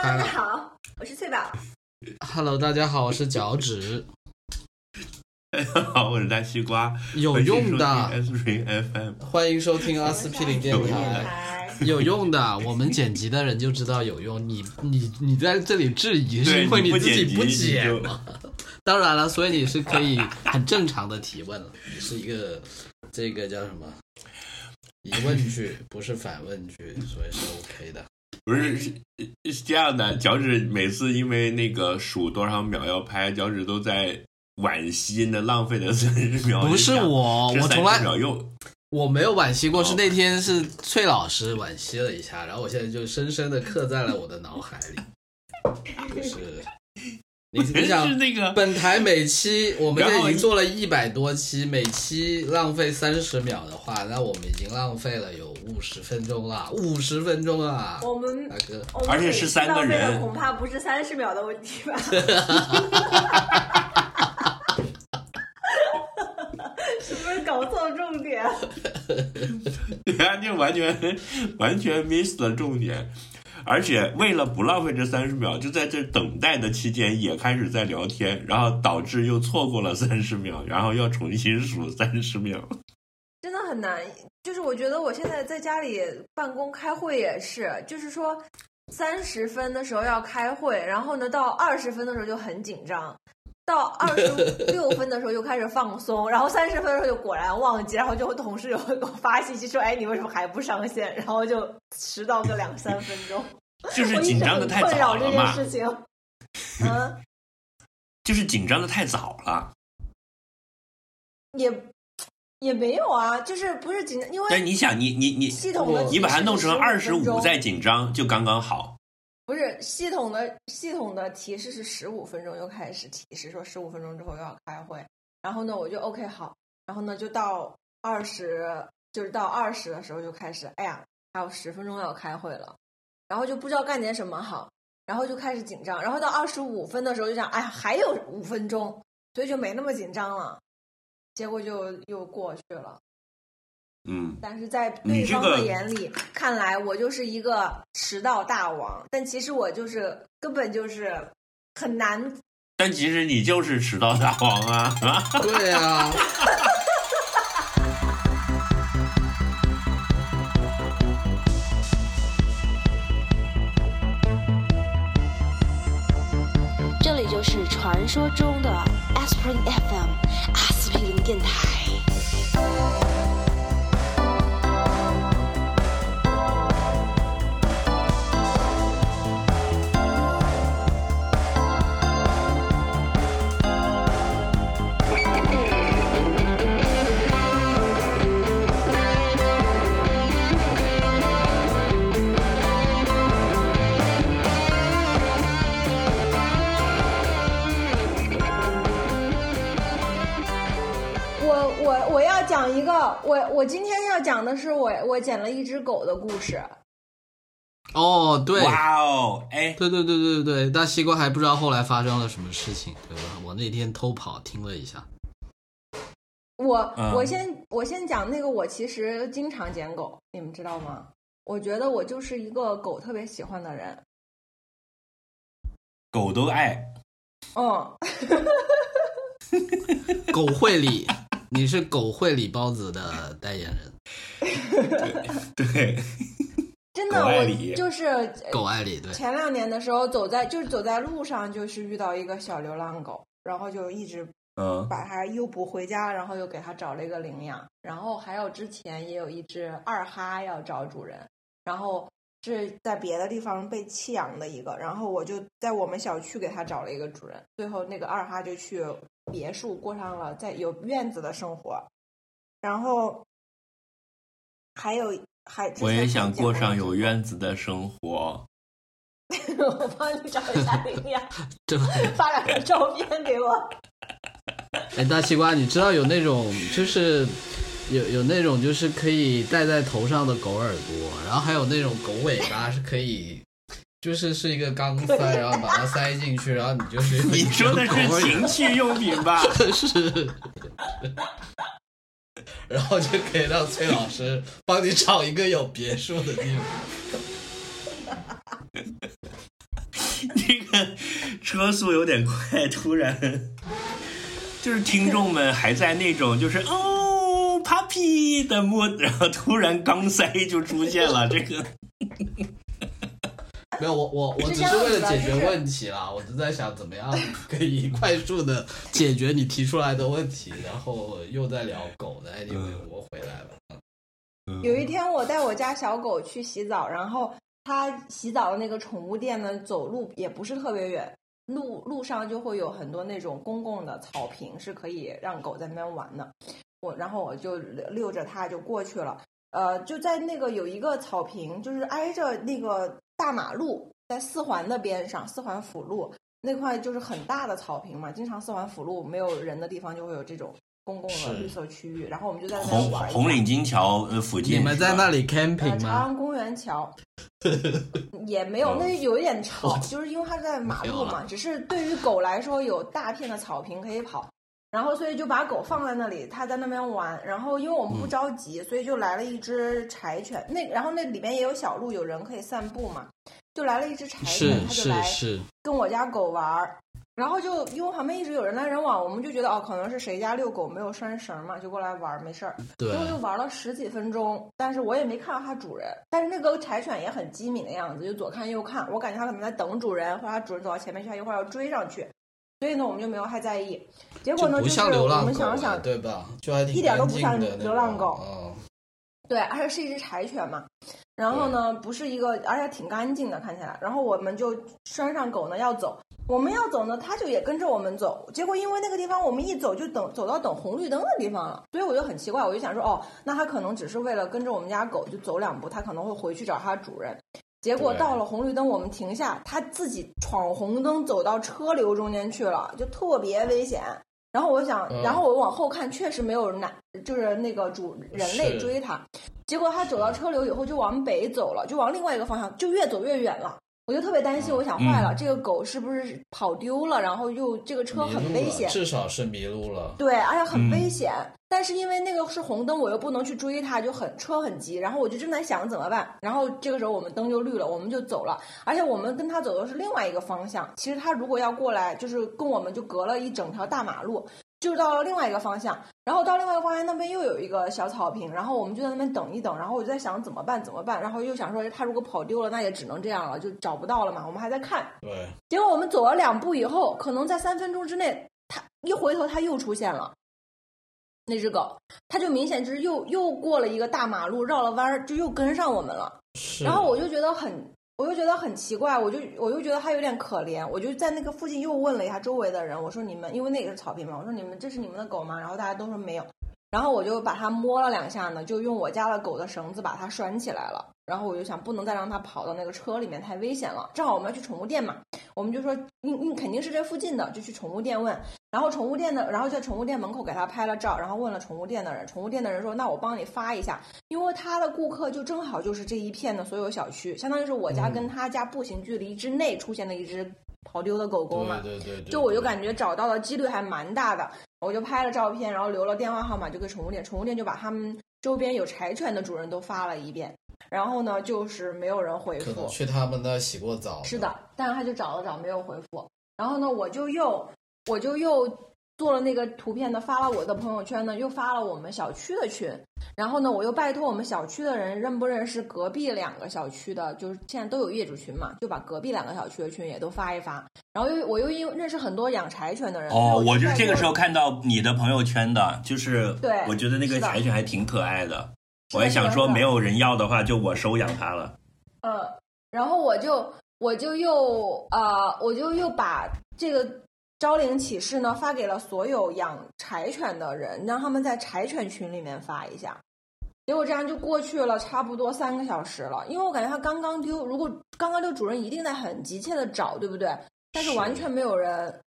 大家好，我是翠宝。Hello，大家好，我是脚趾，大家好，我是大西瓜，有用的，S Ring FM，欢迎收听阿司匹林电台，有用的，我们剪辑的人就知道有用。你你你在这里质疑，是因为你自己不剪吗？当然了，所以你是可以很正常的提问了，你是一个这个叫什么疑问句，不是反问句，所以是 OK 的。不是是是这样的，脚趾每次因为那个数多少秒要拍，脚趾都在惋惜那浪费的三十秒。不是我，我从来秒又我没有惋惜过，哦是那天是崔老师惋惜了一下，然后我现在就深深的刻在了我的脑海里。就是你 你想是，那个本台每期我们现在已经做了一百多期，每期浪费三十秒的话，那我们已经浪费了有五十分钟了，五十分钟啊，我们大哥。而且是三个人恐怕不是三十秒的问题吧？是不是搞错重点？对啊，就完全完全 miss 了重点。而且为了不浪费这三十秒，就在这等待的期间也开始在聊天，然后导致又错过了三十秒，然后要重新数三十秒。真的很难。就是我觉得我现在在家里办公开会也是，就是说三十分的时候要开会，然后呢到二十分的时候就很紧张。到二十六分的时候又开始放松，然后三十分的时候就果然忘记，然后就同事有给我发信息说：“哎，你为什么还不上线？”然后就迟到个两三分钟。就是紧张的太困扰这件早了嘛，事情。嗯，就是紧张的太早了。也也没有啊，就是不是紧张，因为但你想，你你你系统的我你把它弄成二十15分钟五再紧张，就刚刚好。不是系统的系统的提示是十五分钟又开始提示说十五分钟之后又要开会，然后呢我就 OK 好，然后呢就到二十就是到二十的时候就开始，哎呀还有十分钟要开会了，然后就不知道干点什么好，然后就开始紧张，然后到二十五分的时候就想，哎呀还有五分钟，所以就没那么紧张了，结果就又过去了。嗯，但是在对方的眼里看来，我就是一个迟到大王，但其实我就是根本就是很难。但其实你就是迟到大王啊！对啊，这里就是传说中的 Aspirin FM 阿司匹林电台。狗的故事。哦，对，哇哦，哎，对对对对对，但西瓜还不知道后来发生了什么事情，对吧？我那天偷跑听了一下，我、嗯我先我先讲那个，我其实经常捡狗，你们知道吗？我觉得我就是一个狗特别喜欢的人。狗都爱，嗯，狗会里，你是狗会里包子的代言人，对，真的，我狗爱里就是狗爱里对。前两年的时候，走在就是走在路上，就是遇到一个小流浪狗，然后就一直嗯，把它诱捕回家，然后又给它找了一个领养。然后还有之前也有一只二哈要找主人，然后是在别的地方被弃养的一个，然后我就在我们小区给它找了一个主人。最后那个二哈就去别墅过上了在有院子的生活，然后还有还我也想过上有院子的生活。我帮你找一下领养，对，发两个照片给我。哎，大西瓜，你知道有那种就是有有那种就是可以戴在头上的狗耳朵，然后还有那种狗尾巴是可以，就是是一个钢塞，然后把它塞进去，然后你就是 你说的是情趣用品吧？是，然后就可以让崔老师帮你找一个有别墅的地方。这个车速有点快，突然就是听众们还在那种就是哦 puppy 的摸，然后突然钢塞就出现了，这个没有，我我我只是为了解决问题啦，我只在想怎么样可以 快速的解决你提出来的问题，然后又在聊狗的，anyway，嗯我回来了。有一天我带我家小狗去洗澡，然后它洗澡的那个宠物店呢，走路也不是特别远，路路上就会有很多那种公共的草坪，是可以让狗在那边玩的。我然后我就溜着它就过去了，呃，就在那个有一个草坪，就是挨着那个大马路，在四环的边上，四环辅路那块就是很大的草坪嘛，经常四环辅路没有人的地方就会有这种公共的绿色区域，然后我们就在那红红领巾桥呃附近，你们在那里，camping 吗？朝阳公园桥 也没有，那有一点吵，就是因为它在马路嘛。只是对于狗来说，有大片的草坪可以跑，然后所以就把狗放在那里，它在那边玩。然后因为我们不嗯着急，所以就来了一只柴犬。那然后那里边也有小路，有人可以散步嘛，就来了一只柴犬，它就来，跟我家狗玩儿。然后就因为旁边一直有人来人往，我们就觉得哦，可能是谁家遛狗没有拴绳嘛，就过来玩儿，没事儿。对结，果就玩了十几分钟，但是我也没看到它主人。但是那个柴犬也很机敏的样子，就左看右看，我感觉它可能在等主人，或者它主人走到前面去，它一会儿要追上去。所以呢，我们就没有太在意。结果呢，就不是我像流浪狗啊，们想想，对吧？就还挺一点都不像流浪狗对，而且是一只柴犬嘛。然后呢，不是一个，而且挺干净的，看起来。然后我们就拴上狗呢，要走。我们要走呢，它就也跟着我们走。结果因为那个地方，我们一走就等走到等红绿灯的地方了，所以我就很奇怪，我就想说，哦，那它可能只是为了跟着我们家狗就走两步，它可能会回去找它主人。结果到了红绿灯，我们停下，他自己闯红灯走到车流中间去了，就特别危险。然后我想，嗯然后我往后看，确实没有男，就是那个主人类追他。结果他走到车流以后就往北走了，就往另外一个方向，就越走越远了。我就特别担心，我想坏了，嗯这个狗是不是跑丢了？然后又这个车很危险，至少是迷路了。对，而且很嗯危险。但是因为那个是红灯，我又不能去追它，就很车很急。然后我就正在想怎么办。然后这个时候我们灯就绿了，我们就走了。而且我们跟它走的是另外一个方向。其实它如果要过来，就是跟我们就隔了一整条大马路，就到了另外一个方向。然后到另外一个方向那边又有一个小草坪，然后我们就在那边等一等。然后我就在想怎么办怎么办。然后又想说他如果跑丢了，那也只能这样了，就找不到了嘛。我们还在看。对，结果我们走了两步以后，可能在三分钟之内，他一回头，他又出现了。那只狗，它就明显就是又又过了一个大马路，绕了弯儿，就又跟上我们了。是。然后我就觉得很，我就觉得很奇怪，我就我就觉得他有点可怜，我就在那个附近又问了一下周围的人，我说你们，因为那个是草坪嘛，我说你们这是你们的狗吗？然后大家都说没有。然后我就把它摸了两下呢，就用我家的狗的绳子把它拴起来了。然后我就想，不能再让它跑到那个车里面，太危险了。正好我们要去宠物店嘛，我们就说，嗯嗯肯定是这附近的，就去宠物店问。然后宠物店的，然后在宠物店门口给它拍了照，然后问了宠物店的人，宠物店的人说，那我帮你发一下，因为他的顾客就正好就是这一片的所有小区，相当于是我家跟他家步行距离之内出现的一只跑丢的狗狗嘛。对对对对，就我就感觉找到的几率还蛮大的，我就拍了照片，然后留了电话号码，就给宠物店，宠物店就把他们周边有柴犬的主人都发了一遍，然后呢，就是没有人回复去他们那洗过澡。是的，但是他就找了找没有回复，然后呢，我就又我就又做了那个图片呢，发了我的朋友圈呢，又发了我们小区的群，然后呢，我又拜托我们小区的人认不认识隔壁两个小区的，就是现在都有业主群嘛，就把隔壁两个小区的群也都发一发，然后又我又因为认识很多养柴犬的人，哦，我就是这个时候看到你的朋友圈的，就是对我觉得那个柴犬还挺可爱的，的我还想说没有人要的话，就我收养它了。嗯，然后我就我就又啊、呃我就又把这个招领启事呢发给了所有养柴犬的人，让他们在柴犬群里面发一下。结果这样就过去了差不多三个小时了，因为我感觉它刚刚丢，如果刚刚丢，主人一定在很急切的找，对不对？但是是完全没有人，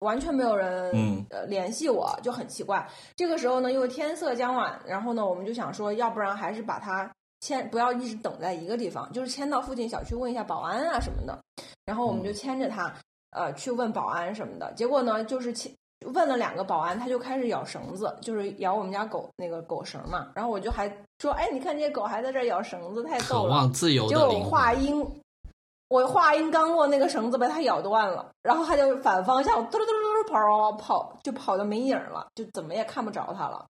完全没有人嗯呃联系我，就很奇怪。这个时候呢，因为天色将晚，然后呢，我们就想说，要不然还是把它牵，不要一直等在一个地方，就是牵到附近小区问一下保安啊什么的。然后我们就牵着它，呃，去问保安什么的。结果呢，就是牵问了两个保安，他就开始咬绳子，就是咬我们家狗那个狗绳嘛。然后我就还说，哎，你看这些狗还在这儿咬绳子，太逗了。望自由的灵魂。话音我话音刚落，那个绳子被它咬断了，然后它就反方向嘟嘟嘟嘟跑跑，就跑的没影了，就怎么也看不着它了。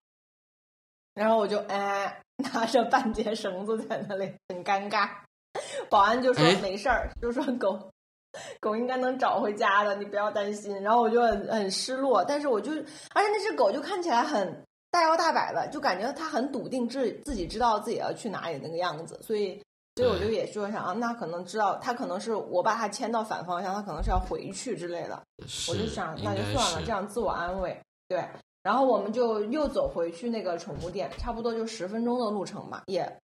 然后我就哎拿着半截绳子在那里很尴尬，保安就说哎没事儿，就说狗狗应该能找回家的，你不要担心。然后我就很很失落，但是我就而且那只狗就看起来很大摇大摆的，就感觉它很笃定自自己知道自己要去哪里那个样子，所以。所以我就也说想啊，那可能知道它可能是我把它牵到反方向，它可能是要回去之类的。我就想那就算了，这样自我安慰。对，然后我们就又走回去那个宠物店，差不多就十分钟的路程吧，也不到10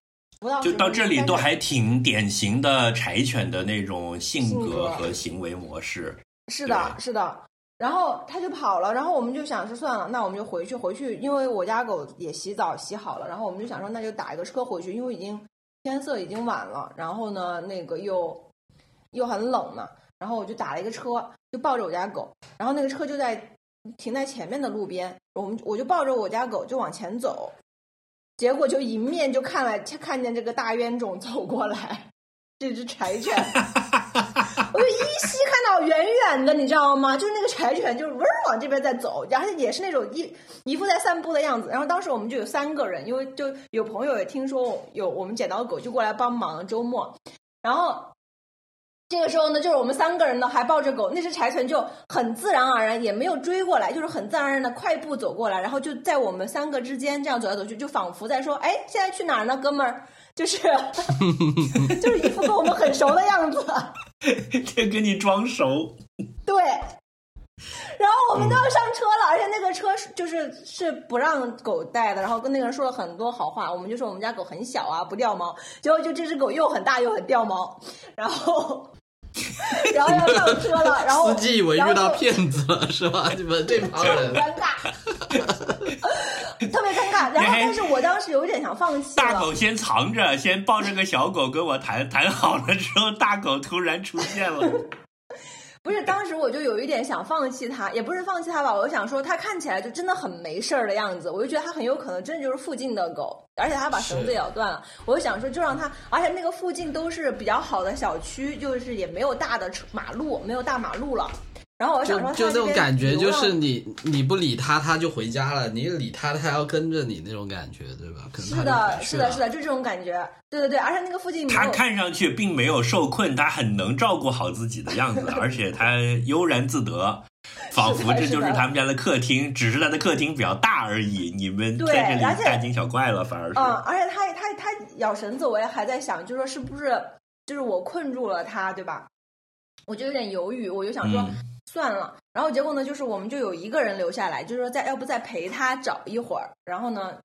就到这里都还挺典型的柴犬的那种性性格格和行为模式。是的，是的。然后它就跑了，然后我们就想说算了，那我们就回去，回去，因为我家狗也洗澡洗好了，然后我们就想说那就打一个车回去，因为已经天色已经晚了，然后呢那个又又很冷呢，然后我就打了一个车，就抱着我家狗，然后那个车就在停在前面的路边，我们我就抱着我家狗就往前走，结果就迎面就看了看见这个大冤种走过来，这只柴犬。我就依稀看到远远的，你知道吗？就是那个柴犬，就是嗡儿往这边在走，而且也是那种一一副在散步的样子。然后当时我们就有三个人，因为就有朋友也听说有我们捡到狗，就过来帮忙周末。然后这个时候呢，就是我们三个人呢还抱着狗，那只柴犬就很自然而然，也没有追过来，就是很自然而然的快步走过来，然后就在我们三个之间这样走来走去，就仿佛在说：“哎，现在去哪儿呢，哥们儿？”就是 就是一副跟我们很熟的样子。这跟你装熟，对，然后我们都要上车了，而且那个车是就是是不让狗带的，然后跟那个人说了很多好话，我们就说我们家狗很小啊，不掉毛，结果就这只狗又很大又很掉毛，然后 然后要上车了，然后 司机以为遇到骗子了是吧？你们这帮人，尴尬，特别尴尬。然后，但是我当时有点想放弃了。大狗先藏着，先抱着个小狗跟我谈谈好了之后，大狗突然出现了。不是，当时我就有一点想放弃它，也不是放弃它吧，我就想说它看起来就真的很没事儿的样子，我就觉得它很有可能真的就是附近的狗，而且它把绳子咬断了，我就想说就让它，而且那个附近都是比较好的小区，就是也没有大的车马路，没有大马路了。然后我想说就就那种感觉，就是你你不理他，他就回家了；你理他，他要跟着你那种感觉，对吧？可能是的，是的，是的，就这种感觉。对对对，而且那个附近没它看上去并没有受困，他很能照顾好自己的样子，而且他悠然自得，仿佛这就是他们家的客厅，只是他的客厅比较大而已。你们在这里大惊小怪了，反而是。嗯，而且他他他咬绳子，我也还在想，就说是不是就是我困住了他，对吧？我就有点犹豫，我就想说、嗯算了。然后结果呢，就是我们就有一个人留下来，就是说再要不再陪他找一会儿，然后呢。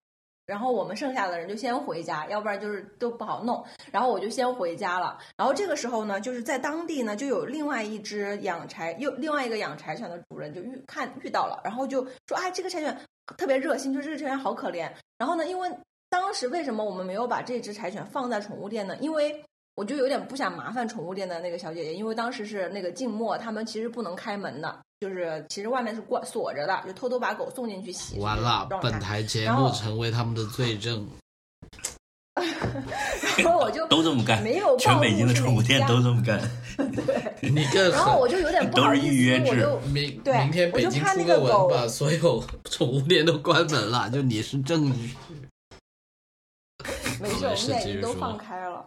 然后我们剩下的人就先回家，要不然就是都不好弄。然后我就先回家了。然后这个时候呢，就是在当地呢，就有另外一只养柴，又另外一个养柴犬的主人就遇看遇到了，然后就说：“哎，这个柴犬特别热心，就这个柴犬好可怜。”然后呢，因为当时为什么我们没有把这只柴犬放在宠物店呢？因为我就有点不想麻烦宠物店的那个小姐姐，因为当时是那个静默，他们其实不能开门的，就是其实外面是关锁着的，就偷偷把狗送进去洗。完了，本台节目成为他们的罪证。然后我就都这么干，没有全北京的宠物店都这么干，对你更然后我。就有点不好都是意预约思，我制就明对明天我就北京看那个出个文，狗把所有 宠物店都关门了，就你是证据。没事，我们没事现在已经都放开了。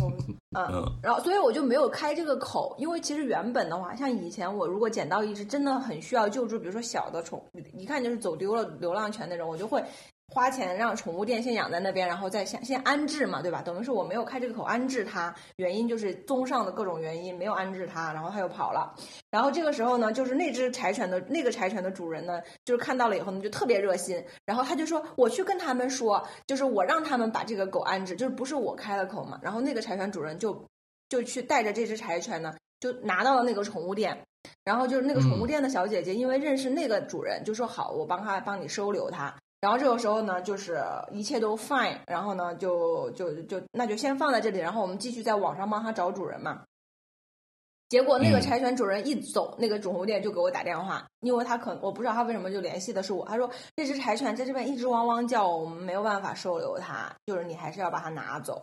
我们嗯，嗯，然后所以我就没有开这个口，因为其实原本的话，像以前我如果捡到一只真的很需要救助，比如说小的宠，一看就是走丢了流浪犬那种，我就会花钱让宠物店先养在那边，然后再先先安置嘛，对吧？等于是我没有开这个口安置它，原因就是综上的各种原因没有安置它，然后它又跑了。然后这个时候呢，就是那只柴犬的那个柴犬的主人呢，就是看到了以后呢，就特别热心，然后他就说我去跟他们说，就是我让他们把这个狗安置，就是不是我开了口嘛。然后那个柴犬主人就就去带着这只柴犬呢，就拿到了那个宠物店。然后就是那个宠物店的小姐姐，因为认识那个主人，就说好，我帮他帮你收留它。然后这个时候呢，就是一切都 fine，然后呢，就就就那就先放在这里，然后我们继续在网上帮他找主人嘛。结果那个嗯柴犬主人一走，那个宠物店就给我打电话，因为他可我不知道他为什么就联系的是我，他说这只柴犬在这边一直汪汪叫，我们没有办法收留它，就是你还是要把它拿走。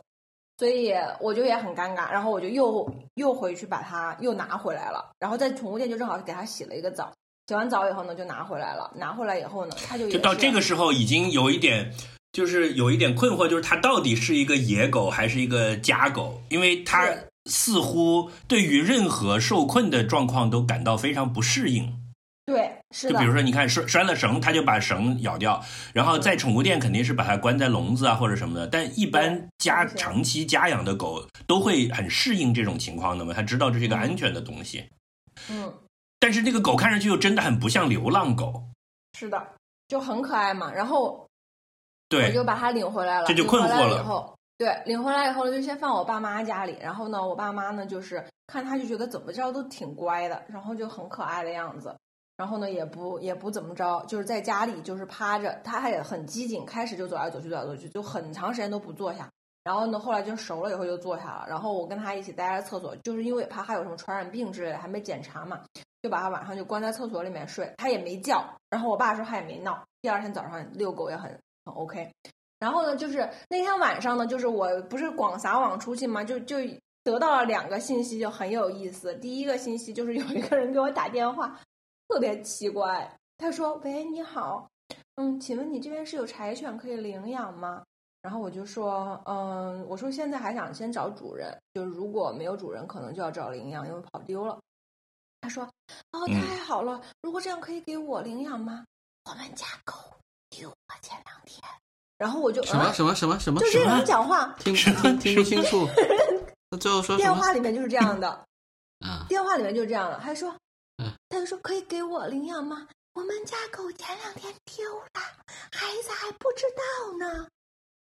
所以我就也很尴尬，然后我就又又回去把它又拿回来了，然后在宠物店就正好给它洗了一个澡，洗完澡以后呢就拿回来了，拿回来以后呢，它就就到这个时候已经有一点，就是有一点困惑，就是它到底是一个野狗还是一个家狗？因为它似乎对于任何受困的状况都感到非常不适应。对，是的就比，如说，你看拴拴了绳，它就把绳咬掉，然后在宠物店肯定是把它关在笼子啊或者什么的，但一般家长期家养的狗都会很适应这种情况的嘛，它知道这是一个安全的东西。嗯，但是那个狗看上去又真的很不像流浪狗，是的，就很可爱嘛。然后对我对就把它领回来了，这就困惑了以后，对，领回来以后呢，就先放我爸妈家里。然后呢，我爸妈呢，就是看它就觉得怎么着都挺乖的，然后就很可爱的样子。然后呢，也不也不怎么着，就是在家里就是趴着，它也很机警，开始就走来走去，走来走去，就很长时间都不坐下。然后呢，后来就熟了以后就坐下了。然后我跟他一起待在厕所，就是因为怕他有什么传染病之类的，还没检查嘛，就把它晚上就关在厕所里面睡，它也没叫。然后我爸说他也没闹。第二天早上遛狗也很很 OK。然后呢，就是那天晚上呢，就是我不是广撒网出去嘛，就就得到了两个信息，就很有意思。第一个信息就是有一个人给我打电话，特别奇怪，他说：“喂，你好，嗯，请问你这边是有柴犬可以领养吗？”然后我就说：“嗯，我说现在还想先找主人，就是如果没有主人，可能就要找领养，因为跑丢了。”他说：“哦，嗯太好了，如果这样可以给我领养吗？我们家狗丢了前两天。”然后我就什么啊什么什么什么就这个人讲话，听听听不清楚。那最后说电？话里面就是这样的，啊，电话里面就是这样的。还说，嗯他就说可以给我领养吗？我们家狗前两天丢了，孩子还不知道呢。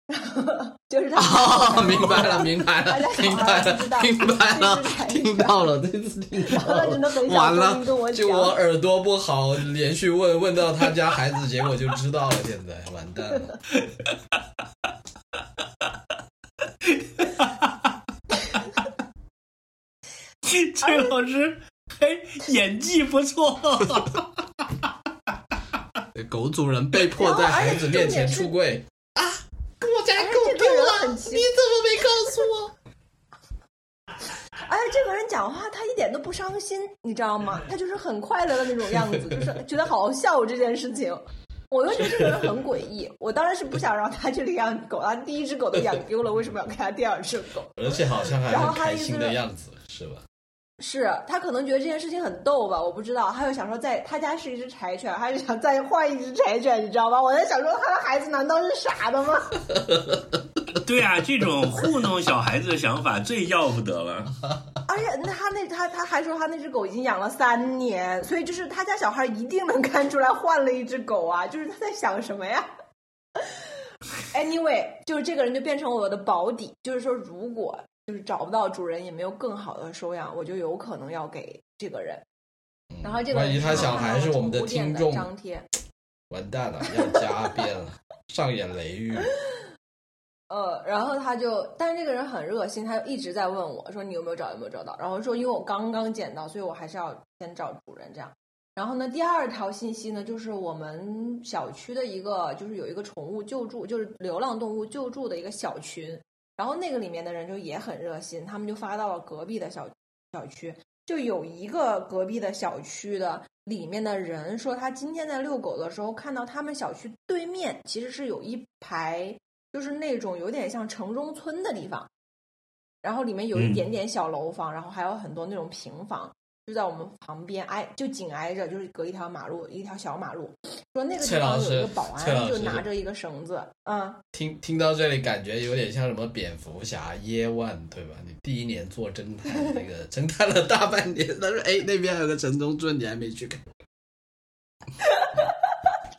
就是他哦，明白了，明白了，明白了，明白了，听到了，这次听到了，完了就我耳朵不好，连续问问到他家孩子，结果就知道了，现在完蛋了。崔老师，嘿，演技不错。狗主人被迫在孩子面前出柜啊！我家狗而且这个人丢了，很奇你怎么没告诉我？而且这个人讲话他一点都不伤心，你知道吗？他就是很快乐的那种样子，就是 觉得好好笑这件事情。我又觉得这个人很诡异，我当然是不想让他去领养狗，他第一只狗都养丢了，为什么要给他第二只狗？而且好像还然后很开心的样子，是吧？是他可能觉得这件事情很逗吧，我不知道。他又想说在，他家是一只柴犬，他就想再换一只柴犬，你知道吗？我在想说，他的孩子难道是傻的吗？对啊，这种糊弄小孩子的想法最要不得了。而且那他那他他还说他那只狗已经养了三年，所以就是他家小孩一定能看出来换了一只狗啊，就是他在想什么呀？Anyway，就是这个人就变成我的保底，就是说如果就是找不到主人，也没有更好的收养，我就有可能要给这个人。然后这个人万一他小孩是我们的的听众，张贴，完蛋了，要加 变了，上演雷狱。呃，然后他就，但是这个人很热心，他就一直在问我说你有没有找，有没有找到？然后说因为我刚刚捡到，所以我还是要先找主人这样。然后呢，第二条信息呢，就是我们小区的一个，就是有一个宠物救助，就是流浪动物救助的一个小群。然后那个里面的人就也很热心，他们就发到了隔壁的小小区，就有一个隔壁的小区的里面的人说，他今天在遛狗的时候看到他们小区对面其实是有一排。就是那种有点像城中村的地方，然后里面有一点点小楼房，然后还有很多那种平房，就在我们旁边挨就紧挨着，就是隔一条马路，一条小马路。说那个地方有一个保安，就拿着一个绳子，嗯。听听到这里，感觉有点像什么蝙蝠侠耶万，对吧？你第一年做侦探，那个 侦探了大半年，他说：“哎，那边还有个城中村，你还没去看。”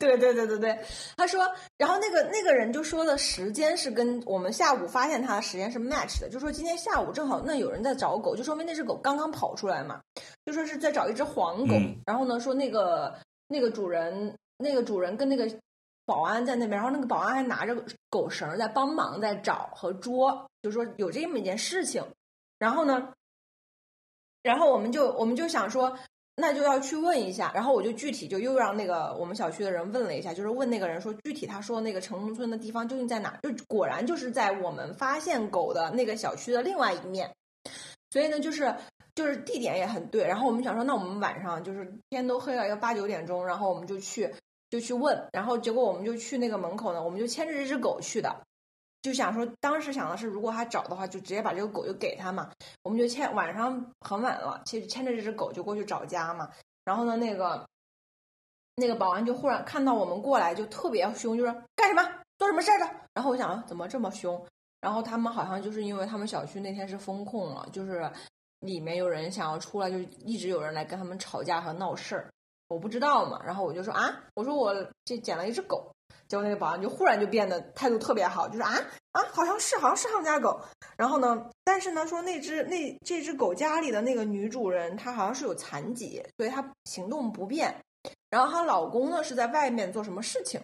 对对对对对，他说，然后那个那个人就说的时间是跟我们下午发现他的时间是 match 的，就说今天下午正好那有人在找狗，就说明那只狗刚刚跑出来嘛，就说是在找一只黄狗，嗯、然后呢说那个那个主人那个主人跟那个保安在那边，然后那个保安还拿着狗绳在帮忙在找和捉，就说有这么一件事情，然后呢，然后我们就我们就想说。那就要去问一下。然后我就具体就又让那个我们小区的人问了一下，就是问那个人说具体他说那个城中村的地方究竟在哪？就果然就是在我们发现狗的那个小区的另外一面。所以呢，就是就是地点也很对。然后我们想说，那我们晚上就是天都黑了，要八九点钟，然后我们就去就去问。然后结果我们就去那个门口呢，我们就牵着这只狗去的。就想说，当时想的是，如果他找的话，就直接把这个狗就给他嘛。我们就牵晚上很晚了，其实牵着这只狗就过去找家嘛。然后呢，那个那个保安就忽然看到我们过来，就特别凶，就说干什么，做什么事儿的。然后我想，怎么这么凶？然后他们好像就是因为他们小区那天是封控了，就是里面有人想要出来，就一直有人来跟他们吵架和闹事儿。我不知道嘛。然后我就说啊，我说我这捡了一只狗。结果那个保安就忽然就变得态度特别好，就说啊啊，好像是好像是他们家狗。然后呢，但是呢，说那只那这只狗家里的那个女主人她好像是有残疾，所以她行动不便。然后她老公呢是在外面做什么事情，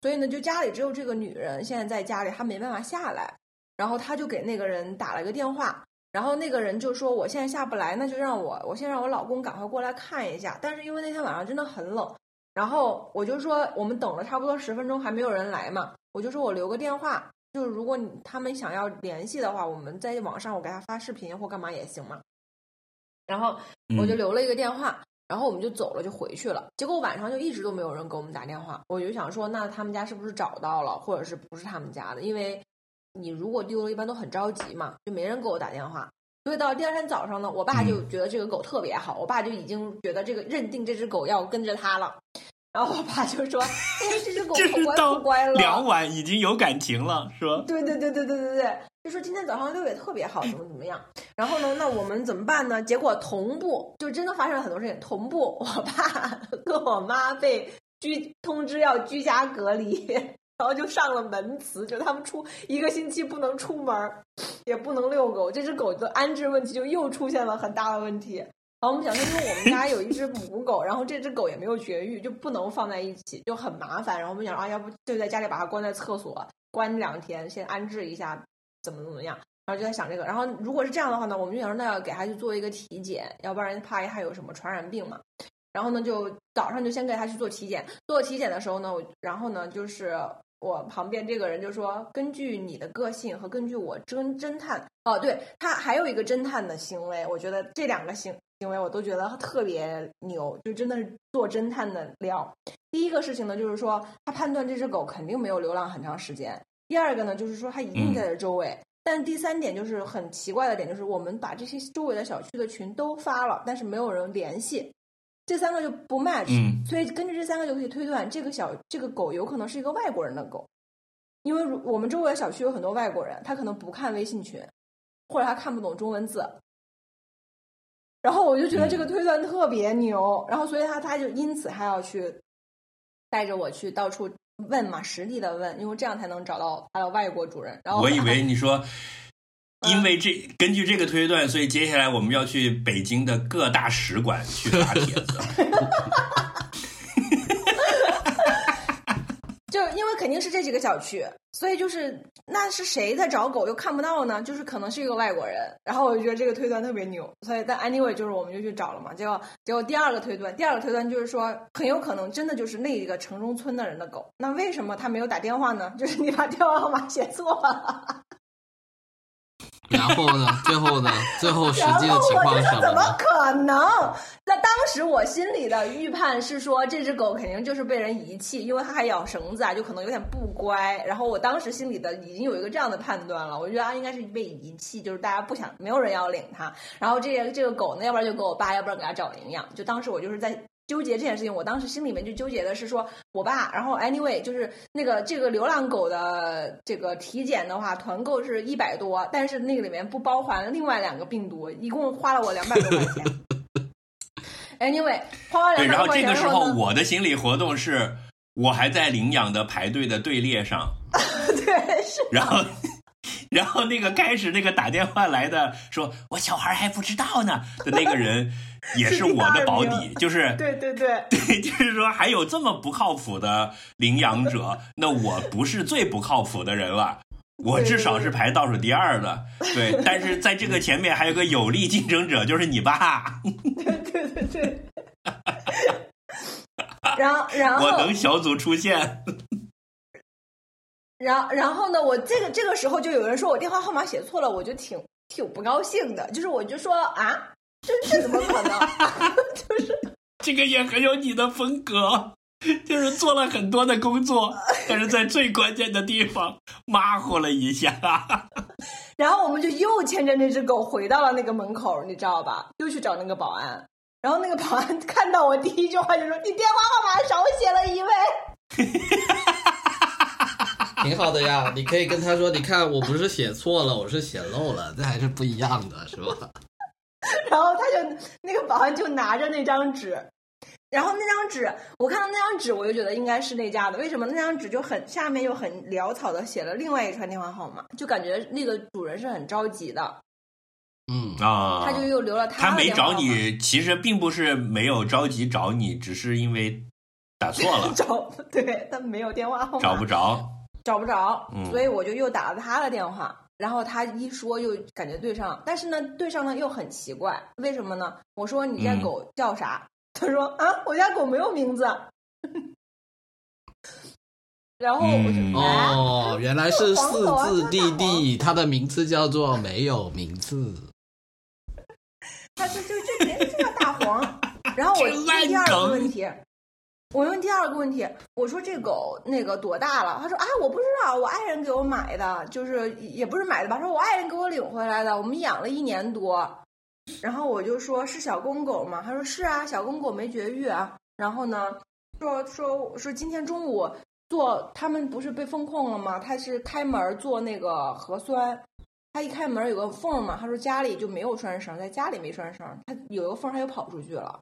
所以呢就家里只有这个女人现在在家里，她没办法下来。然后他就给那个人打了个电话，然后那个人就说我现在下不来，那就让我我先让我老公赶快过来看一下。但是因为那天晚上真的很冷。然后我就说，我们等了差不多十分钟还没有人来嘛，我就说我留个电话，就是如果你他们想要联系的话，我们在网上我给他发视频或干嘛也行嘛。然后我就留了一个电话，然后我们就走了，就回去了。结果晚上就一直都没有人给我们打电话，我就想说，那他们家是不是找到了，或者是不是他们家的？因为你如果丢了，一般都很着急嘛，就没人给我打电话。所以到第二天早上呢，我爸就觉得这个狗特别好，我爸就已经觉得这个认定这只狗要跟着他了。然后我爸就说：“哎，这只狗 可乖可乖了。”两晚已经有感情了，是吧？对对对对对对对，就说今天早上遛也特别好，怎么怎么样。然后呢，那我们怎么办呢？结果同步就真的发生了很多事情。同步，我爸 跟我妈被居通知要居家隔离。然后就上了门磁，就他们出一个星期不能出门，也不能遛狗，这只狗的安置问题就又出现了很大的问题。然后我们想说，因为我们家有一只母狗，然后这只狗也没有绝育，就不能放在一起，就很麻烦。然后我们想啊，要不就在家里把它关在厕所，关两天，先安置一下，怎么怎么样。然后就在想这个。然后如果是这样的话呢，我们就想说，那要给它去做一个体检，要不然怕它有什么传染病嘛。然后呢，就早上就先给它去做体检。做体检的时候呢，我然后呢，就是。我旁边这个人就说：“根据你的个性和根据我侦侦探哦，对他还有一个侦探的行为，我觉得这两个行行为我都觉得特别牛，就真的是做侦探的料。第一个事情呢，就是说他判断这只狗肯定没有流浪很长时间；第二个呢，就是说它一定在这周围。但第三点就是很奇怪的点，就是我们把这些周围的小区的群都发了，但是没有人联系。”这三个就不 match，所以根据这三个就可以推断，这个小这个狗有可能是一个外国人的狗，因为我们周围的小区有很多外国人，他可能不看微信群，或者他看不懂中文字，然后我就觉得这个推断特别牛，然后所以他他就因此还要去带着我去到处问嘛，实地的问，因为这样才能找到他的外国主人。然后我以为你说。因为这根据这个推断，所以接下来我们要去北京的各大使馆去发帖子。就因为肯定是这几个小区，所以就是那是谁在找狗又看不到呢？就是可能是一个外国人。然后我就觉得这个推断特别牛，所以但 anyway 就是我们就去找了嘛。结果结果第二个推断，第二个推断就是说很有可能真的就是那一个城中村的人的狗。那为什么他没有打电话呢？就是你把电话号码写错了。然后呢？最后呢？最后实际的情况是什么？怎么可能？那当时我心里的预判是说，这只狗肯定就是被人遗弃，因为它还咬绳子啊，就可能有点不乖。然后我当时心里的已经有一个这样的判断了，我觉得它应该是被遗弃，就是大家不想，没有人要领它。然后这个这个狗呢，要不然就给我爸，要不然给它找领养。就当时我就是在。纠结这件事情，我当时心里面就纠结的是说，我爸，然后 anyway 就是那个这个流浪狗的这个体检的话，团购是一百多，但是那个里面不包含另外两个病毒，一共花了我两百多块钱。anyway，花了两百多块钱。然后这个时候我的心理活动是，我还在领养的排队的队列上。对，是。然后。然后那个开始那个打电话来的说我小孩还不知道呢的那个人 也是我的保底，就是对对对 对，就是说还有这么不靠谱的领养者，那我不是最不靠谱的人了，我至少是排倒数第二的，对。但是在这个前面还有个有力竞争者，就是你爸。对对对对。然后然后我能小组出现。然然后呢，我这个这个时候就有人说我电话号码写错了，我就挺挺不高兴的，就是我就说啊，这这怎么可能？就是这个也很有你的风格，就是做了很多的工作，但是在最关键的地方马虎了一下。然后我们就又牵着那只狗回到了那个门口，你知道吧？又去找那个保安。然后那个保安 看到我第一句话就说：“你电话号码少写了一位。”挺好的呀，你可以跟他说，你看我不是写错了，我是写漏了，这还是不一样的，是吧？然后他就那个保安就拿着那张纸，然后那张纸我看到那张纸，我就觉得应该是那家的。为什么那张纸就很下面又很潦草的写了另外一串电话号码，就感觉那个主人是很着急的，嗯，啊，他就又留了他他没的电话号码。找你，其实并不是没有着急找你，只是因为打错了找对他没有电话号码，找不着。找不着，嗯所以我就又打了他的电话，然后他一说又感觉对上，但是呢对上了又很奇怪，为什么呢？我说你家嗯狗叫啥？他说啊，我家狗没有名字。然后我就、哦，原来是四字弟弟，他的名字叫做没有名字。他就就这人就叫大黄。然后我这烂问第二个问题，我问第二个问题，我说这狗那个多大了？他说啊，我不知道，我爱人给我买的，就是也不是买的吧，说我爱人给我领回来的，我们养了一年多。然后我就说是小公狗吗？他说是啊，小公狗没绝育啊。然后呢，说说说今天中午做，他们不是被封控了吗？他是开门做那个核酸，他一开门有个缝嘛，他说家里就没有拴绳，在家里没拴绳，他有个缝他就跑出去了。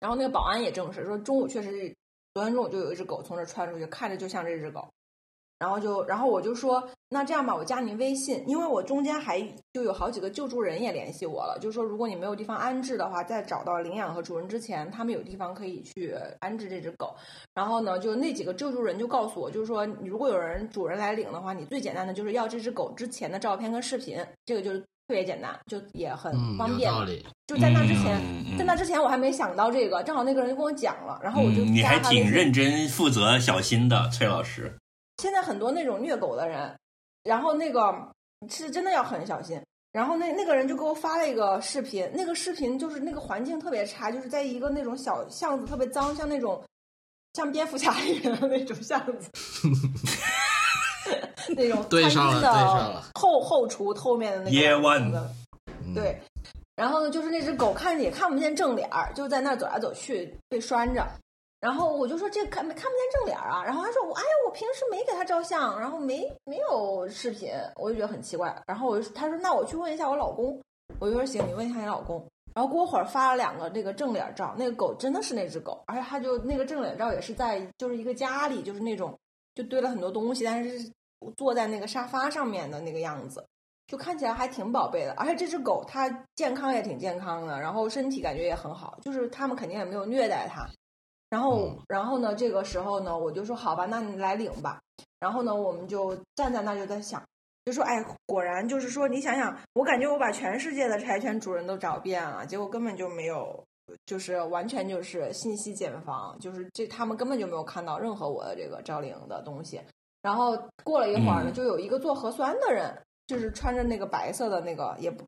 然后那个保安也证实说，中午确实昨天中午就有一只狗从这窜出去，看着就像这只狗。然后就，然后我就说，那这样吧，我加您微信，因为我中间还就有好几个救助人也联系我了，就是说如果你没有地方安置的话，在找到领养和主人之前，他们有地方可以去安置这只狗。然后呢，就那几个救助人就告诉我，就是说，如果有人主人来领的话，你最简单的就是要这只狗之前的照片跟视频，这个就是特别简单，就也很嗯，方便。有道理。就在那之前，在那之前我还没想到这个，正好那个人就跟我讲了，然后我就嗯，你还挺认真、负责、小心的，崔老师。现在很多那种虐狗的人，然后那个是真的要很小心。然后那那个人就给我发了一个视频，那个视频就是那个环境特别差，就是在一个那种小巷子，特别脏，像那种像蝙蝠侠里面的那种巷子，那种对上了餐厅的对上了。后后厨后面的那个 Year 房 one 子嗯，对，然后呢，就是那只狗看着也看不见正脸儿，就在那儿走来走去，被拴着。然后我就说这看看不见正脸儿啊，然后他说我哎呀，我平时没给他照相，然后没没有视频，我就觉得很奇怪。然后我就他说那我去问一下我老公，我就说行，你问一下你老公。然后过会儿发了两个这个正脸照，那个狗真的是那只狗，而且他就那个正脸照也是在就是一个家里，就是那种就堆了很多东西，但是是坐在那个沙发上面的那个样子。就看起来还挺宝贝的，而且这只狗它健康也挺健康的，然后身体感觉也很好，就是他们肯定也没有虐待它。然后，嗯然后呢，这个时候呢，我就说好吧，那你来领吧。然后呢，我们就站在那就在想，就说哎，果然就是说，你想想，我感觉我把全世界的柴犬主人都找遍了，结果根本就没有，就是完全就是信息茧房，就是这他们根本就没有看到任何我的这个招领的东西。然后过了一会儿呢，嗯就有一个做核酸的人，就是穿着那个白色的那个，也不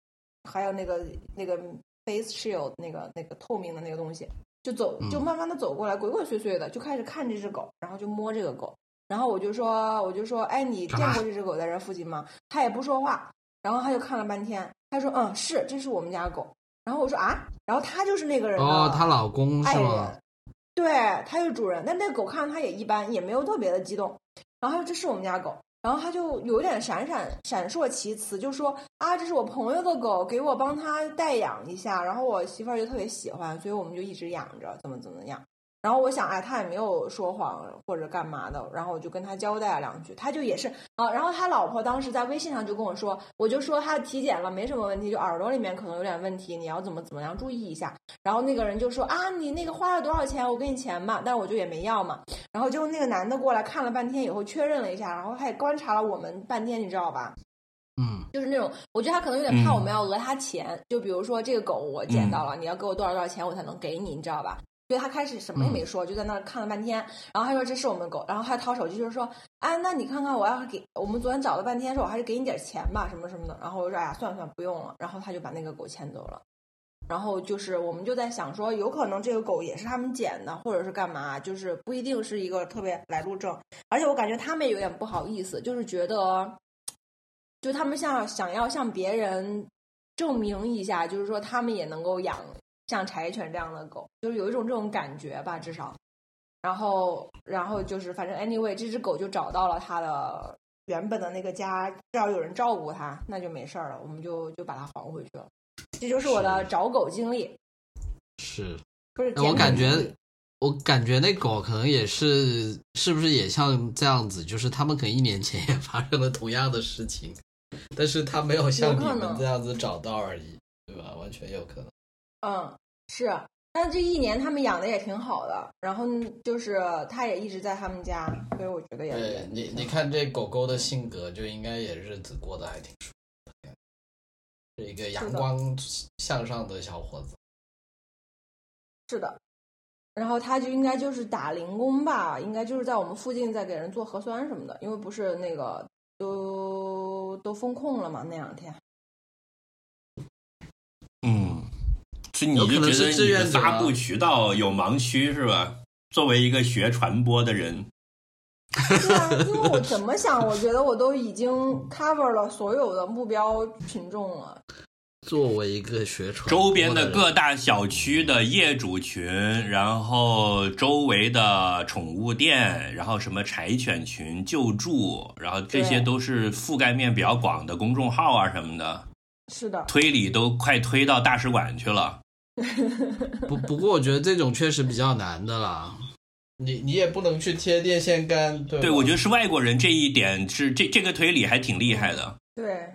还有那个那个 face shield 那个那个透明的那个东西，就走嗯就慢慢的走过来，鬼鬼祟祟的就开始看这只狗，然后就摸这个狗，然后我就说我就说，哎，你见过这只狗在这附近吗？他也不说话，然后他就看了半天，他说嗯是，这是我们家狗。然后我说啊，然后他就是那个人的哦，她老公是吗？，对，他就是主人，但那狗看着他也一般，也没有特别的激动。然后这是我们家狗，然后他就有点闪闪闪烁其词，就说啊这是我朋友的狗，给我帮他代养一下，然后我媳妇儿就特别喜欢，所以我们就一直养着，怎么怎么样。然后我想，哎，他也没有说谎或者干嘛的，然后我就跟他交代了两句，他就也是啊。然后他老婆当时在微信上就跟我说，我就说他体检了没什么问题，就耳朵里面可能有点问题，你要怎么怎么样注意一下。然后那个人就说啊，你那个花了多少钱？我给你钱吧。但是我就也没要嘛。然后就那个男的过来看了半天以后确认了一下，然后他也观察了我们半天，你知道吧？嗯，就是那种，我觉得他可能有点怕嗯我们要讹他钱，就比如说这个狗我捡到了，你要给我多少多少钱我才能给你，你知道吧？就他开始什么也没说，就在那儿看了半天，然后他说这是我们狗，然后还掏手机就是说，哎，那你看看我要是给我们昨天找了半天，说我还是给你点钱吧，什么什么的，然后我说哎呀，算了算了，不用了，然后他就把那个狗牵走了。然后就是我们就在想说，有可能这个狗也是他们捡的，或者是干嘛，就是不一定是一个特别来路正。而且我感觉他们也有点不好意思，就是觉得，就他们像想要向别人证明一下，就是说他们也能够养像柴犬这样的狗，就是有一种这种感觉吧，至少。然后，然后就是反正 anyway，这只狗就找到了它的原本的那个家，至少有人照顾它，那就没事儿了，我们就就把它还回去了。这就是我的找狗经历，是，不是？我感觉，我感觉那狗可能也是，是不是也像这样子？就是他们可能一年前也发生了同样的事情，但是他没有像你们这样子找到而已，对吧？完全有可能。嗯，是，但这一年他们养的也挺好的，然后就是他也一直在他们家，所以我觉得也。对你，你看这狗狗的性格，就应该也日子过得还挺舒。是一个阳光向上的小伙子，是的，然后他就应该就是打零工吧，应该就是在我们附近在给人做核酸什么的，因为不是那个都都封控了嘛那两天。是你就觉得你的发布渠道有盲区是吧？作为一个学传播的人。对啊，因为我怎么想，我觉得我都已经 cover 了所有的目标群众了。作为一个学传周边的各大小区的业主群，然后周围的宠物店，然后什么柴犬群、救助，然后这些都是覆盖面比较广的公众号啊什么的。是的，推理都快推到大使馆去了。不不过，我觉得这种确实比较难的啦。你你也不能去贴电线杆，对对，我觉得是外国人这一点是这这个推理还挺厉害的。对，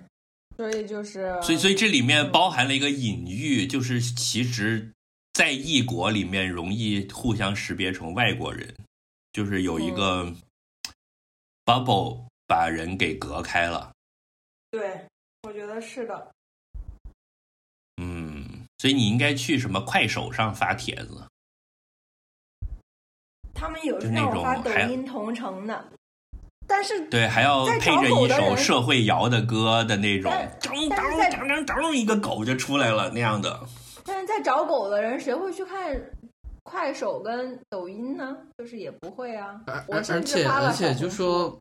所以就是，所以所以这里面包含了一个隐喻，就是其实，在异国里面容易互相识别成外国人，就是有一个 bubble 把人给隔开了。对，我觉得是的。嗯，所以你应该去什么快手上发帖子。他们有让我发抖音同城的，但是对还要配着一首社会摇的歌的那种，噔噔噔噔噔，一个狗就出来了那样的。但是在找狗的人，谁会去看快手跟抖音呢？就是也不会啊。而而且而且就说，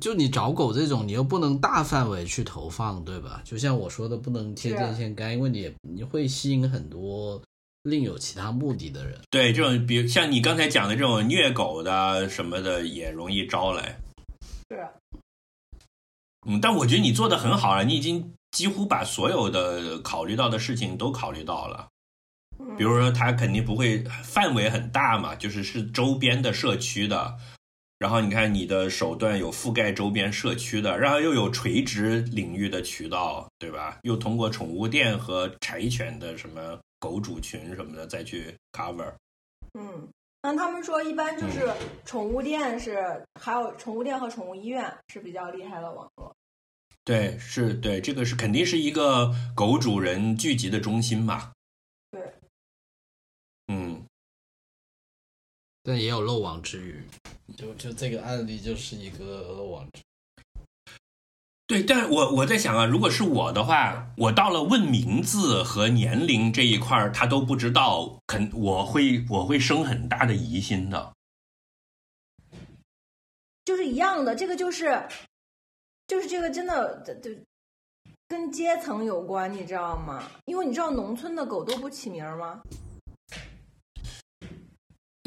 就你找狗这种，你又不能大范围去投放，对吧？就像我说的，不能贴电线杆，因为你你会吸引很多。另有其他目的的人，对这种，比如像你刚才讲的这种虐狗的什么的，也容易招来。是。嗯，但我觉得你做的很好了，你已经几乎把所有的考虑到的事情都考虑到了。比如说，他肯定不会范围很大嘛，就是是周边的社区的。然后你看，你的手段有覆盖周边社区的，然后又有垂直领域的渠道，对吧？又通过宠物店和柴犬的什么。狗主群什么的再去 cover，嗯，那他们说一般就是宠物店是，还有宠物店和宠物医院是比较厉害的网络。对，是对，这个是肯定是一个狗主人聚集的中心嘛。对，嗯，但也有漏网之鱼，就就这个案例就是一个网址。对，但我我在想啊，如果是我的话，我到了问名字和年龄这一块儿，他都不知道，肯我会我会生很大的疑心的。就是一样的，这个就是，就是这个真的，就跟阶层有关，你知道吗？因为你知道农村的狗都不起名吗？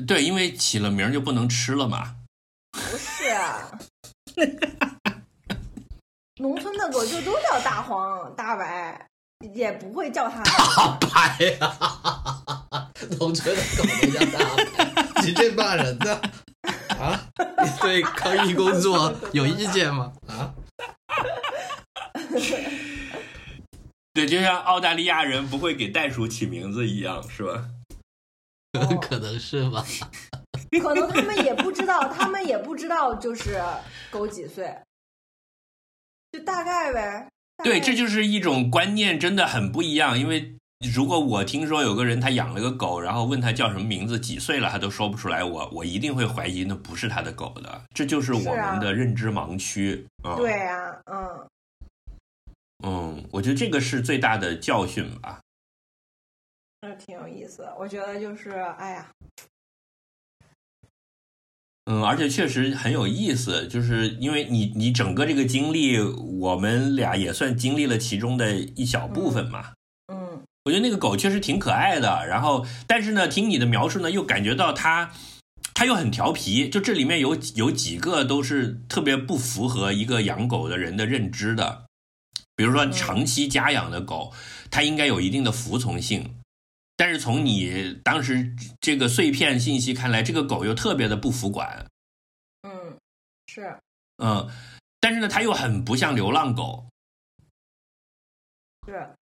对，因为起了名就不能吃了嘛。不是。农村的狗就都叫大黄、大白，也不会叫它大白呀。农村的狗都叫大白，你这骂人的啊？你对抗疫工作有意见吗？啊？对，就像澳大利亚人不会给袋鼠起名字一样，是吧？可能是吧。可能他们也不知道，他们也不知道，就是狗几岁。就大概呗，对，这就是一种观念，真的很不一样。因为如果我听说有个人他养了个狗，然后问他叫什么名字、几岁了，他都说不出来，我我一定会怀疑那不是他的狗的，这就是我们的认知盲区。嗯、对呀、嗯，嗯，我觉得这个是最大的教训吧。那挺有意思的。我觉得就是，哎呀，嗯，而且确实很有意思，就是因为你你整个这个经历，我们俩也算经历了其中的一小部分嘛。嗯，我觉得那个狗确实挺可爱的，然后但是呢，听你的描述呢，又感觉到它，它又很调皮。就这里面有有几个都是特别不符合一个养狗的人的认知的，比如说长期家养的狗，它应该有一定的服从性。但是从你当时这个碎片信息看来，这个狗又特别的不服管，嗯，是，嗯，但是呢，它又很不像流浪狗，是，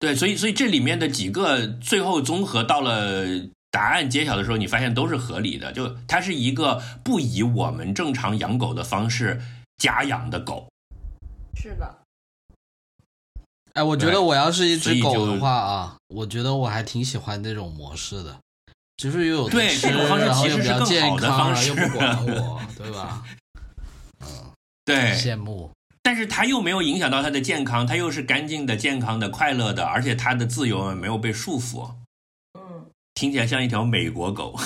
对，所以所以这里面的几个最后综合到了答案揭晓的时候，你发现都是合理的。就它是一个不以我们正常养狗的方式家养的狗，是的，哎，我觉得我要是一只狗的话啊，我觉得我还挺喜欢那种模式的，就是又有吃，这种方式然后又比较其实是更健康，好的方式又不管 我，对吧？嗯对，羡慕。但是它又没有影响到它的健康，它又是干净的、健康的、快乐的，而且它的自由没有被束缚，嗯，听起来像一条美国狗。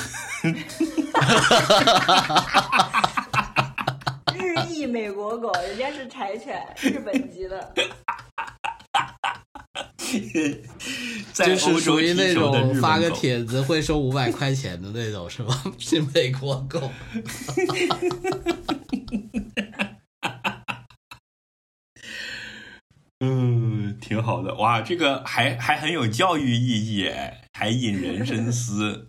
日裔美国狗，人家是柴犬，日本籍的，在 就是欧洲属于那踢球的种发个日本狗帖子会收五百块钱的那种，是吗？是美国狗。嗯，挺好的哇，这个还还很有教育意义哎，还引人深思，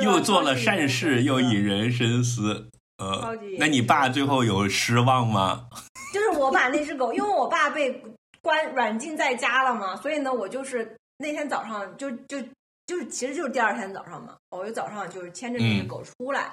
又做了善事，又引人深思。呃，那你爸最后有失望吗？就是我把那只狗，因为我爸被关软禁在家了嘛，所以呢，我就是那天早上就就就是其实就是第二天早上嘛，我就早上就是牵着那只嗯狗出来，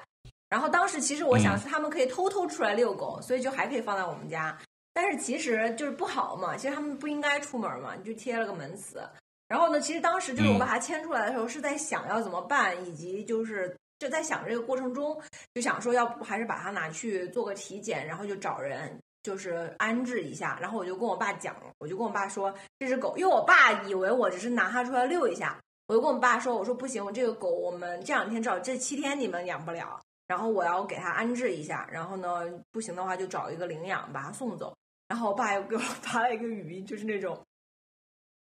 然后当时其实我想是他们可以偷偷出来遛狗，所以就还可以放在我们家，但是其实就是不好嘛，其实他们不应该出门嘛，你就贴了个门磁。然后呢，其实当时就是我把它牵出来的时候，是在想要怎么办，以及就是就在想这个过程中，就想说要不还是把它拿去做个体检，然后就找人就是安置一下。然后我就跟我爸讲，我就跟我爸说这只狗，因为我爸以为我只是拿它出来遛一下，我就跟我爸说，我说不行，我这个狗我们这两天至少这七天你们养不了，然后我要给它安置一下，然后呢不行的话就找一个领养把它送走。然后我爸又给我 发了一个语音，就是那种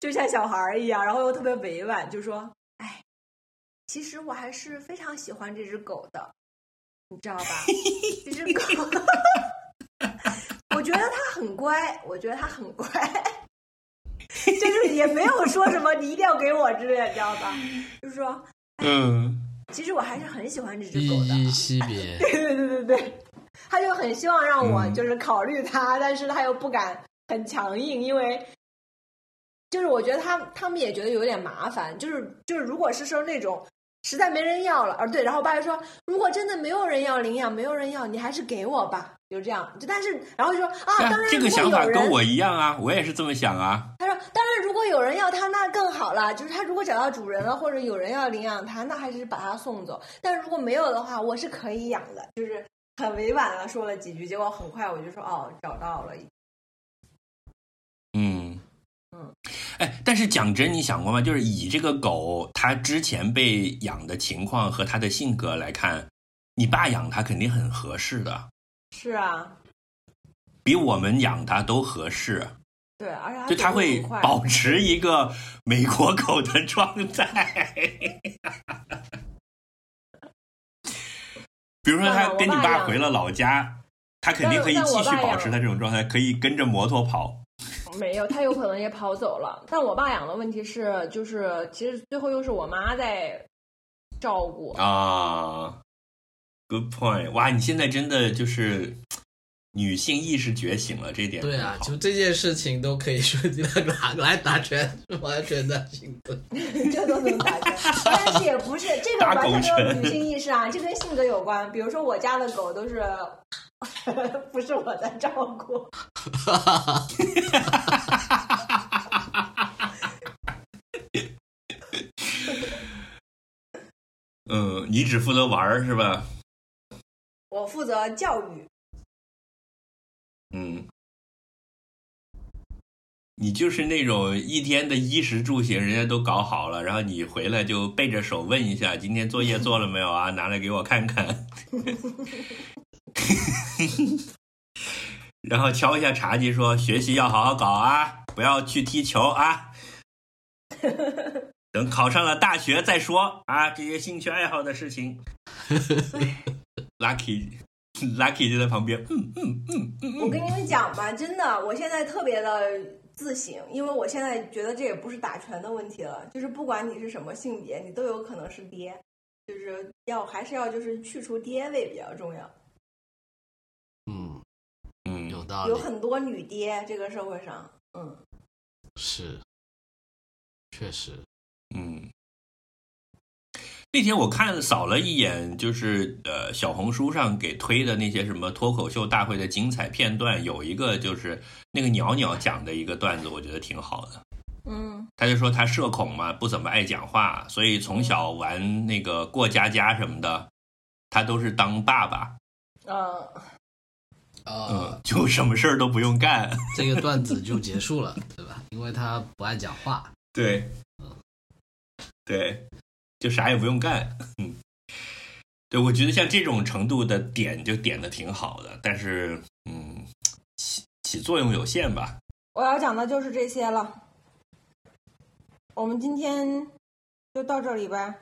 就像小孩儿一样，然后又特别委婉，就说：“哎，其实我还是非常喜欢这只狗的，你知道吧？这只狗，觉得它很乖，我觉得它很乖，就是也没有说什么你一定要给我之类的，你知道吧？就是说，嗯，其实我还是很喜欢这只狗的。依惜别，对对对对对，他就很希望让我嗯。就是考虑他，但是他又不敢很强硬，因为就是我觉得他他们也觉得有点麻烦，就是就是如果是说那种实在没人要了，啊对，然后我爸就说，如果真的没有人要领养，没有人要，你还是给我吧，就这样。就但是然后就说啊，当然这个想法跟我一样啊，我也是这么想啊。他说：“当然，如果有人要它，那更好了。就是他如果找到主人了，或者有人要领养它，那还是把它送走。但如果没有的话，我是可以养的。”就是很委婉的说了几句，结果很快我就说：“哦，找到了。嗯哎，但是讲真，你想过吗？就是以这个狗它之前被养的情况和它的性格来看，你爸养它肯定很合适的，”是啊，比我们养它都合适。对，而且它就它会保持一个美国狗的状态。比如说，他跟你爸回了老家，他肯定可以继续保持他这种状态，可以跟着摩托跑。没有，他有可能也跑走了。但我爸养的问题是，就是其实最后又是我妈在照顾。啊，Good point！哇，你现在真的就是女性意识觉醒了，这一点对啊就这件事情都可以说拿来打拳，是完全的行动。这都能打拳，但是也不是这个完全没有拳女性意识啊，这跟性格有关。比如说我家的狗都是，不是我在照顾。哈哈哈嗯，你只负责玩是吧？我负责教育。嗯，你就是那种一天的衣食住行人家都搞好了，然后你回来就背着手问一下，今天作业做了没有啊？拿来给我看看。然后敲一下茶几，说学习要好好搞啊，不要去踢球啊。等考上了大学再说啊，这些兴趣爱好的事情。Lucky Lucky 就在旁边，嗯嗯嗯嗯我跟你们讲吧，真的，我现在特别的自省，因为我现在觉得这也不是打拳的问题了，就是不管你是什么性别，你都有可能是爹，就是要还是要就是去除爹味比较重要。有，很多女爹，这个社会上，嗯，是，确实，嗯，那天我看扫了一眼，就是呃小红书上给推的那些什么脱口秀大会的精彩片段，有一个就是那个鸟鸟讲的一个段子，我觉得挺好的。嗯。他就说他社恐嘛，不怎么爱讲话，所以从小玩那个过家家什么的，他都是当爸爸，呃，呃嗯，，就什么事儿都不用干。这个段子就结束了，对吧？因为他不爱讲话，对，对，就啥也不用干。嗯，对，我觉得像这种程度的点就点的挺好的，但是嗯，起起作用有限吧。我要讲的就是这些了。我们今天就到这里呗。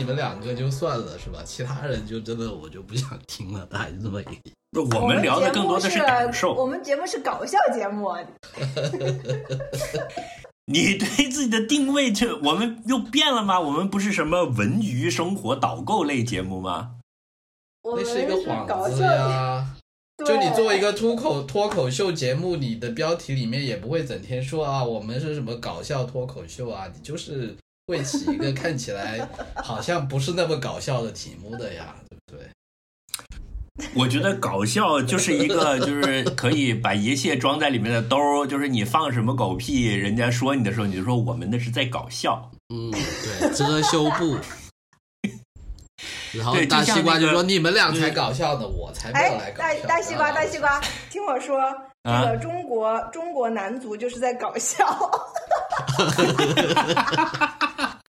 你们两个就算了是吧？其他人就真的我就不想听了，大概就这么一个。不我们聊的更多的是感受。我们节目是搞笑节目，啊 你对自己的定位，这我们又变了吗？我们不是什么文娱生活导购类节目吗？我们那是一个幌子呀。就你作为一个脱口脱口秀节目，你的标题里面也不会整天说啊，我们是什么搞笑脱口秀啊，你就是会起一个看起来好像不是那么搞笑的题目的呀，对不对？我觉得搞笑就是一个，就是可以把一切装在里面的兜儿，就是你放什么狗屁，人家说你的时候，你就说我们那是在搞笑。嗯，对，遮羞布。然后对大西瓜就说：“你们俩才搞笑呢，我才没有来哎，搞大笑。”大西瓜，大西瓜，听我说，这啊个中国中国男足就是在搞笑。